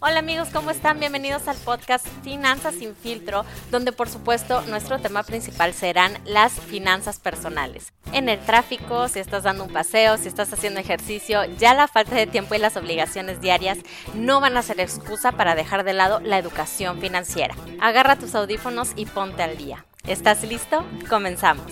Hola amigos, ¿cómo están? Bienvenidos al podcast Finanzas sin filtro, donde por supuesto nuestro tema principal serán las finanzas personales. En el tráfico, si estás dando un paseo, si estás haciendo ejercicio, ya la falta de tiempo y las obligaciones diarias no van a ser excusa para dejar de lado la educación financiera. Agarra tus audífonos y ponte al día. ¿Estás listo? Comenzamos.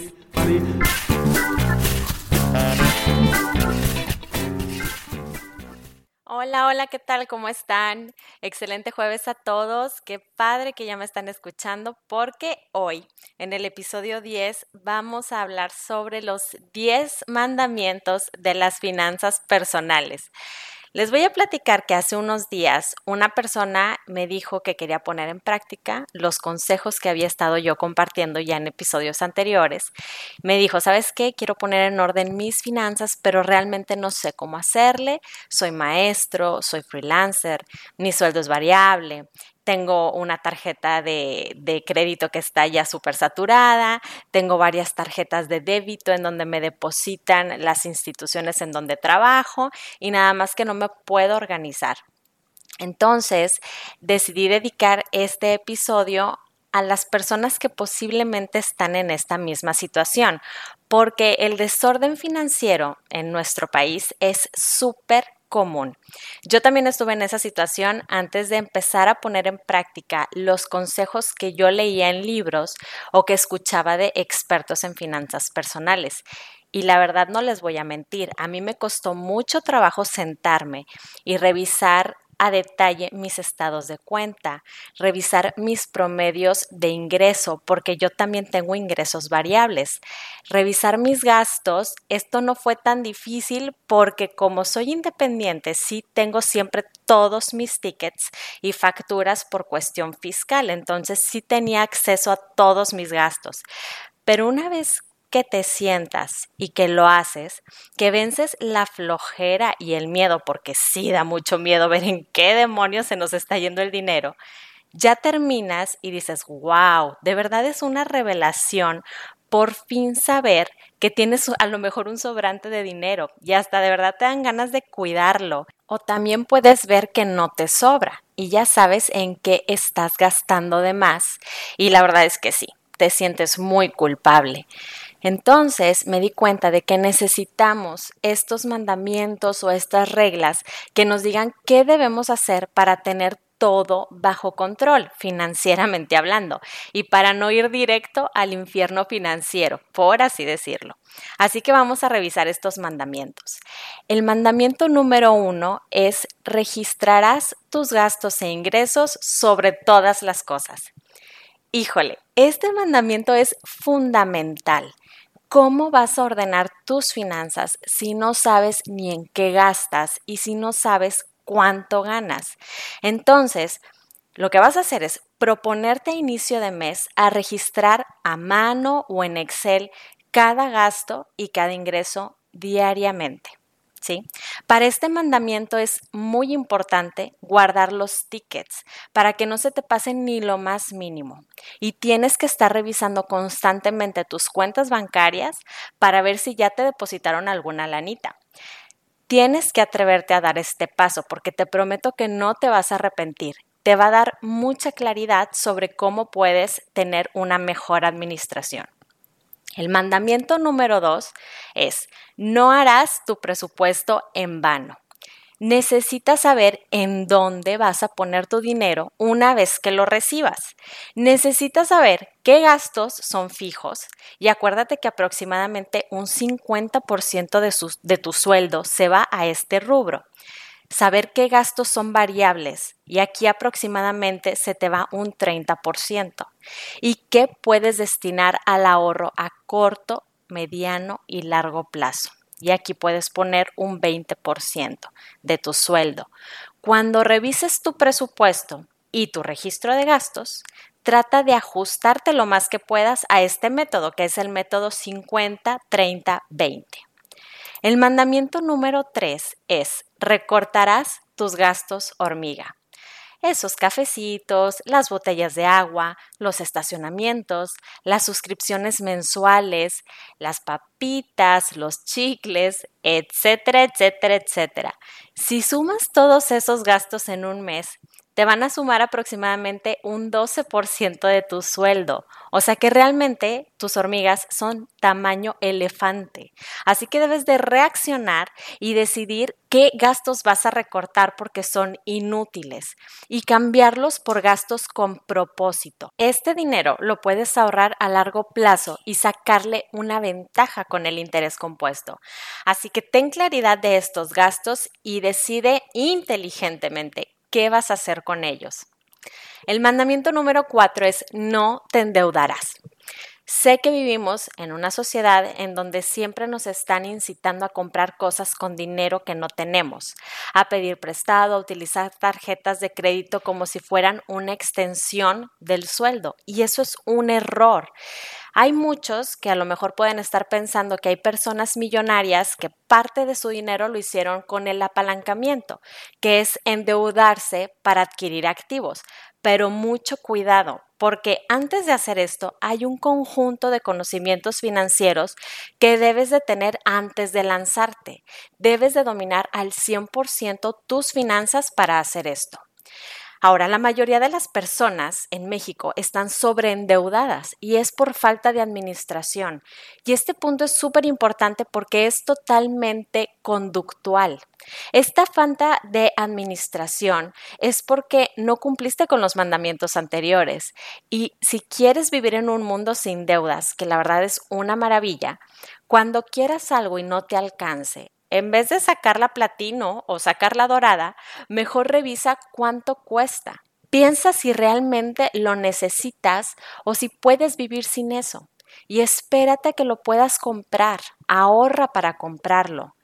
Hola, hola, ¿qué tal? ¿Cómo están? Excelente jueves a todos. Qué padre que ya me están escuchando porque hoy, en el episodio 10, vamos a hablar sobre los 10 mandamientos de las finanzas personales. Les voy a platicar que hace unos días una persona me dijo que quería poner en práctica los consejos que había estado yo compartiendo ya en episodios anteriores. Me dijo, ¿sabes qué? Quiero poner en orden mis finanzas, pero realmente no sé cómo hacerle. Soy maestro, soy freelancer, mi sueldo es variable, tengo una tarjeta de, de crédito que está ya súper saturada, tengo varias tarjetas de débito en donde me depositan las instituciones en donde trabajo y nada más que no me puedo organizar. Entonces, decidí dedicar este episodio a las personas que posiblemente están en esta misma situación, porque el desorden financiero en nuestro país es súper común. Yo también estuve en esa situación antes de empezar a poner en práctica los consejos que yo leía en libros o que escuchaba de expertos en finanzas personales. Y la verdad no les voy a mentir, a mí me costó mucho trabajo sentarme y revisar a detalle mis estados de cuenta, revisar mis promedios de ingreso, porque yo también tengo ingresos variables, revisar mis gastos. Esto no fue tan difícil porque como soy independiente, sí tengo siempre todos mis tickets y facturas por cuestión fiscal, entonces sí tenía acceso a todos mis gastos. Pero una vez que te sientas y que lo haces, que vences la flojera y el miedo, porque sí da mucho miedo ver en qué demonios se nos está yendo el dinero, ya terminas y dices, wow, de verdad es una revelación por fin saber que tienes a lo mejor un sobrante de dinero y hasta de verdad te dan ganas de cuidarlo. O también puedes ver que no te sobra y ya sabes en qué estás gastando de más. Y la verdad es que sí, te sientes muy culpable. Entonces me di cuenta de que necesitamos estos mandamientos o estas reglas que nos digan qué debemos hacer para tener todo bajo control, financieramente hablando, y para no ir directo al infierno financiero, por así decirlo. Así que vamos a revisar estos mandamientos. El mandamiento número uno es registrarás tus gastos e ingresos sobre todas las cosas. Híjole, este mandamiento es fundamental. ¿Cómo vas a ordenar tus finanzas si no sabes ni en qué gastas y si no sabes cuánto ganas? Entonces, lo que vas a hacer es proponerte a inicio de mes a registrar a mano o en Excel cada gasto y cada ingreso diariamente. Para este mandamiento es muy importante guardar los tickets para que no se te pasen ni lo más mínimo. Y tienes que estar revisando constantemente tus cuentas bancarias para ver si ya te depositaron alguna lanita. Tienes que atreverte a dar este paso porque te prometo que no te vas a arrepentir. Te va a dar mucha claridad sobre cómo puedes tener una mejor administración. El mandamiento número dos es, no harás tu presupuesto en vano. Necesitas saber en dónde vas a poner tu dinero una vez que lo recibas. Necesitas saber qué gastos son fijos y acuérdate que aproximadamente un 50% de, de tu sueldo se va a este rubro saber qué gastos son variables y aquí aproximadamente se te va un 30% y qué puedes destinar al ahorro a corto, mediano y largo plazo. Y aquí puedes poner un 20% de tu sueldo. Cuando revises tu presupuesto y tu registro de gastos, trata de ajustarte lo más que puedas a este método, que es el método 50-30-20. El mandamiento número 3 es recortarás tus gastos hormiga. esos cafecitos, las botellas de agua, los estacionamientos, las suscripciones mensuales, las papitas, los chicles, etcétera, etcétera, etcétera. Si sumas todos esos gastos en un mes, te van a sumar aproximadamente un 12% de tu sueldo. O sea que realmente tus hormigas son tamaño elefante. Así que debes de reaccionar y decidir qué gastos vas a recortar porque son inútiles y cambiarlos por gastos con propósito. Este dinero lo puedes ahorrar a largo plazo y sacarle una ventaja con el interés compuesto. Así que ten claridad de estos gastos y decide inteligentemente qué vas a hacer con ellos. El mandamiento número cuatro es no te endeudarás. Sé que vivimos en una sociedad en donde siempre nos están incitando a comprar cosas con dinero que no tenemos, a pedir prestado, a utilizar tarjetas de crédito como si fueran una extensión del sueldo. Y eso es un error. Hay muchos que a lo mejor pueden estar pensando que hay personas millonarias que parte de su dinero lo hicieron con el apalancamiento, que es endeudarse para adquirir activos. Pero mucho cuidado, porque antes de hacer esto hay un conjunto de conocimientos financieros que debes de tener antes de lanzarte. Debes de dominar al 100% tus finanzas para hacer esto. Ahora, la mayoría de las personas en México están sobreendeudadas y es por falta de administración. Y este punto es súper importante porque es totalmente conductual. Esta falta de administración es porque no cumpliste con los mandamientos anteriores. Y si quieres vivir en un mundo sin deudas, que la verdad es una maravilla, cuando quieras algo y no te alcance, en vez de sacar la platino o sacar la dorada, mejor revisa cuánto cuesta. Piensa si realmente lo necesitas o si puedes vivir sin eso. Y espérate que lo puedas comprar. Ahorra para comprarlo.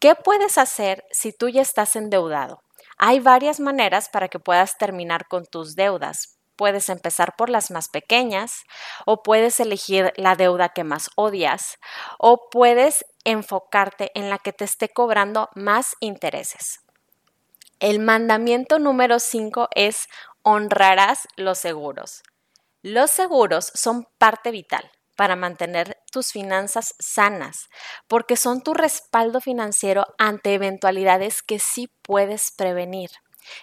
¿Qué puedes hacer si tú ya estás endeudado? Hay varias maneras para que puedas terminar con tus deudas. Puedes empezar por las más pequeñas o puedes elegir la deuda que más odias o puedes enfocarte en la que te esté cobrando más intereses. El mandamiento número 5 es honrarás los seguros. Los seguros son parte vital para mantener tus finanzas sanas, porque son tu respaldo financiero ante eventualidades que sí puedes prevenir.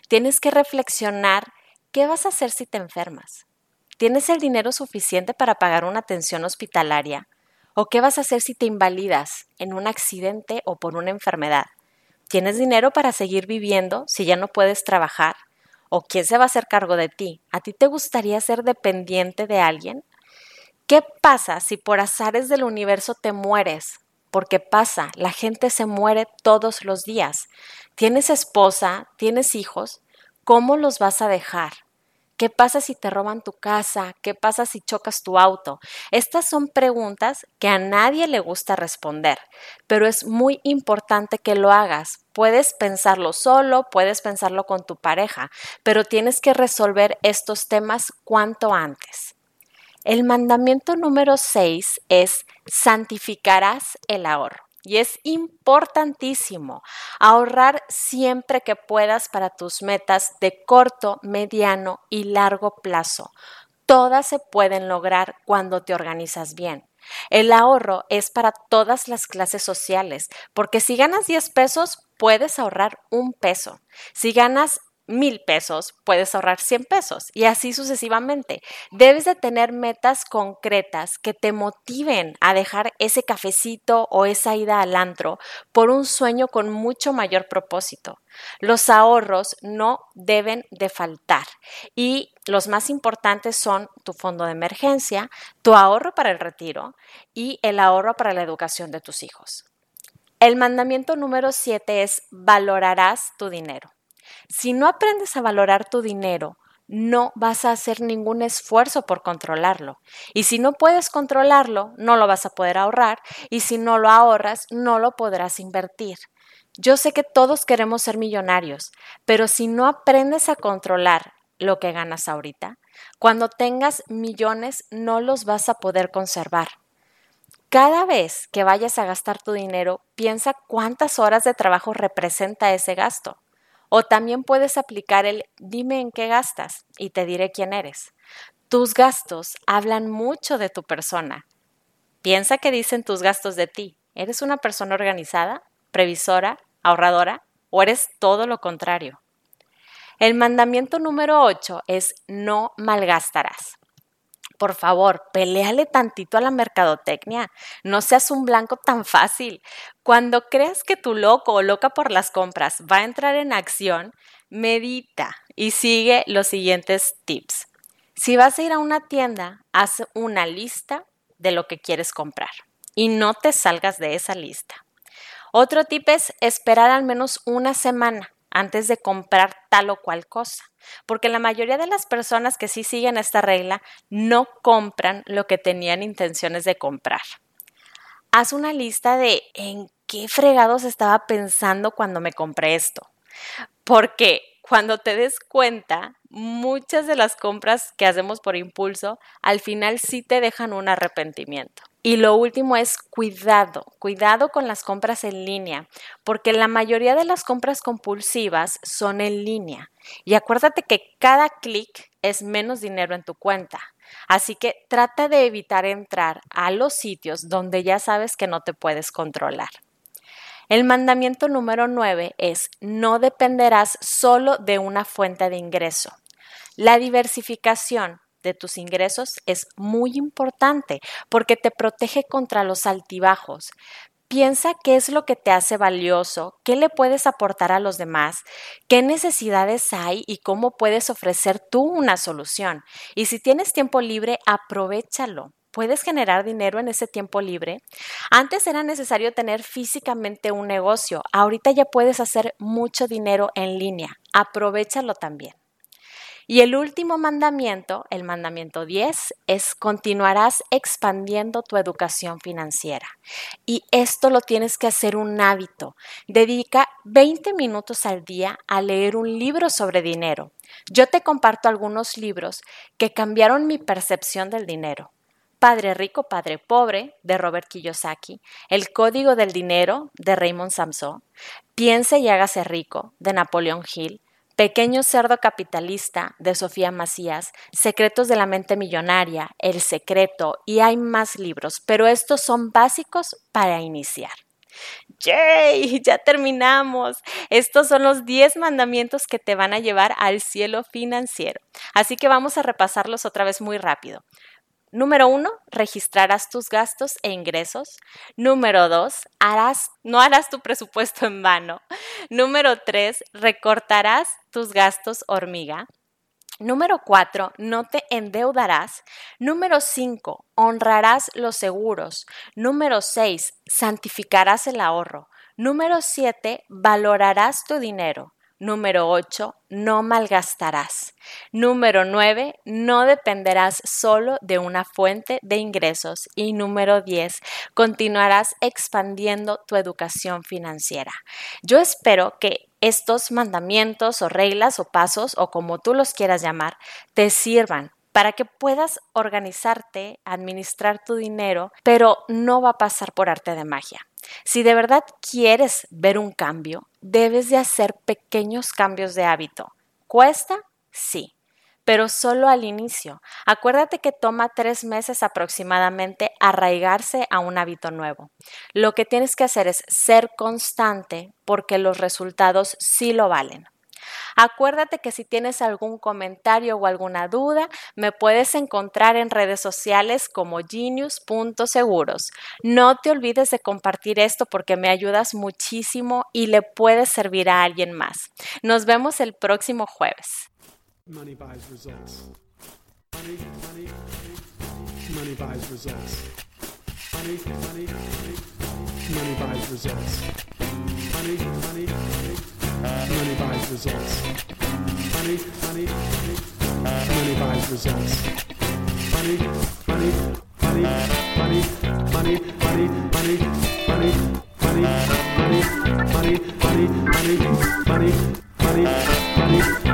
Tienes que reflexionar qué vas a hacer si te enfermas. ¿Tienes el dinero suficiente para pagar una atención hospitalaria? ¿O qué vas a hacer si te invalidas en un accidente o por una enfermedad? ¿Tienes dinero para seguir viviendo si ya no puedes trabajar? ¿O quién se va a hacer cargo de ti? ¿A ti te gustaría ser dependiente de alguien? ¿Qué pasa si por azares del universo te mueres? Porque pasa, la gente se muere todos los días. ¿Tienes esposa? ¿Tienes hijos? ¿Cómo los vas a dejar? ¿Qué pasa si te roban tu casa? ¿Qué pasa si chocas tu auto? Estas son preguntas que a nadie le gusta responder, pero es muy importante que lo hagas. Puedes pensarlo solo, puedes pensarlo con tu pareja, pero tienes que resolver estos temas cuanto antes. El mandamiento número 6 es santificarás el ahorro. Y es importantísimo ahorrar siempre que puedas para tus metas de corto, mediano y largo plazo. Todas se pueden lograr cuando te organizas bien. El ahorro es para todas las clases sociales, porque si ganas 10 pesos, puedes ahorrar un peso. Si ganas mil pesos, puedes ahorrar 100 pesos y así sucesivamente. Debes de tener metas concretas que te motiven a dejar ese cafecito o esa ida al antro por un sueño con mucho mayor propósito. Los ahorros no deben de faltar y los más importantes son tu fondo de emergencia, tu ahorro para el retiro y el ahorro para la educación de tus hijos. El mandamiento número 7 es valorarás tu dinero. Si no aprendes a valorar tu dinero, no vas a hacer ningún esfuerzo por controlarlo. Y si no puedes controlarlo, no lo vas a poder ahorrar. Y si no lo ahorras, no lo podrás invertir. Yo sé que todos queremos ser millonarios, pero si no aprendes a controlar lo que ganas ahorita, cuando tengas millones no los vas a poder conservar. Cada vez que vayas a gastar tu dinero, piensa cuántas horas de trabajo representa ese gasto. O también puedes aplicar el dime en qué gastas y te diré quién eres. Tus gastos hablan mucho de tu persona. Piensa que dicen tus gastos de ti. ¿Eres una persona organizada, previsora, ahorradora o eres todo lo contrario? El mandamiento número 8 es no malgastarás. Por favor, peleale tantito a la mercadotecnia. No seas un blanco tan fácil. Cuando creas que tu loco o loca por las compras va a entrar en acción, medita y sigue los siguientes tips. Si vas a ir a una tienda, haz una lista de lo que quieres comprar y no te salgas de esa lista. Otro tip es esperar al menos una semana antes de comprar tal o cual cosa, porque la mayoría de las personas que sí siguen esta regla no compran lo que tenían intenciones de comprar. Haz una lista de en qué fregados estaba pensando cuando me compré esto, porque cuando te des cuenta, muchas de las compras que hacemos por impulso al final sí te dejan un arrepentimiento. Y lo último es cuidado, cuidado con las compras en línea, porque la mayoría de las compras compulsivas son en línea. Y acuérdate que cada clic es menos dinero en tu cuenta. Así que trata de evitar entrar a los sitios donde ya sabes que no te puedes controlar. El mandamiento número 9 es no dependerás solo de una fuente de ingreso. La diversificación de tus ingresos es muy importante porque te protege contra los altibajos. Piensa qué es lo que te hace valioso, qué le puedes aportar a los demás, qué necesidades hay y cómo puedes ofrecer tú una solución. Y si tienes tiempo libre, aprovechalo. ¿Puedes generar dinero en ese tiempo libre? Antes era necesario tener físicamente un negocio, ahorita ya puedes hacer mucho dinero en línea. Aprovechalo también. Y el último mandamiento, el mandamiento 10, es continuarás expandiendo tu educación financiera. Y esto lo tienes que hacer un hábito. Dedica 20 minutos al día a leer un libro sobre dinero. Yo te comparto algunos libros que cambiaron mi percepción del dinero. Padre Rico, Padre Pobre, de Robert Kiyosaki, El Código del Dinero, de Raymond Samson, Piense y hágase rico, de Napoleón Hill, Pequeño cerdo capitalista de Sofía Macías, Secretos de la mente millonaria, El secreto y hay más libros, pero estos son básicos para iniciar. ¡Yay! Ya terminamos. Estos son los 10 mandamientos que te van a llevar al cielo financiero. Así que vamos a repasarlos otra vez muy rápido. Número uno, registrarás tus gastos e ingresos. Número dos, harás, no harás tu presupuesto en vano. Número tres, recortarás tus gastos hormiga. Número cuatro, no te endeudarás. Número cinco, honrarás los seguros. Número seis, santificarás el ahorro. Número siete, valorarás tu dinero. Número 8, no malgastarás. Número 9, no dependerás solo de una fuente de ingresos. Y número 10, continuarás expandiendo tu educación financiera. Yo espero que estos mandamientos o reglas o pasos o como tú los quieras llamar te sirvan para que puedas organizarte, administrar tu dinero, pero no va a pasar por arte de magia. Si de verdad quieres ver un cambio, debes de hacer pequeños cambios de hábito. ¿Cuesta? Sí, pero solo al inicio. Acuérdate que toma tres meses aproximadamente arraigarse a un hábito nuevo. Lo que tienes que hacer es ser constante porque los resultados sí lo valen. Acuérdate que si tienes algún comentario o alguna duda, me puedes encontrar en redes sociales como genius.seguros. No te olvides de compartir esto porque me ayudas muchísimo y le puede servir a alguien más. Nos vemos el próximo jueves. Results. Money buys results. Money, money, money. Money buys results. Money, money, money, money, money, money, money, money, money, money, money, money, money, money, money, money.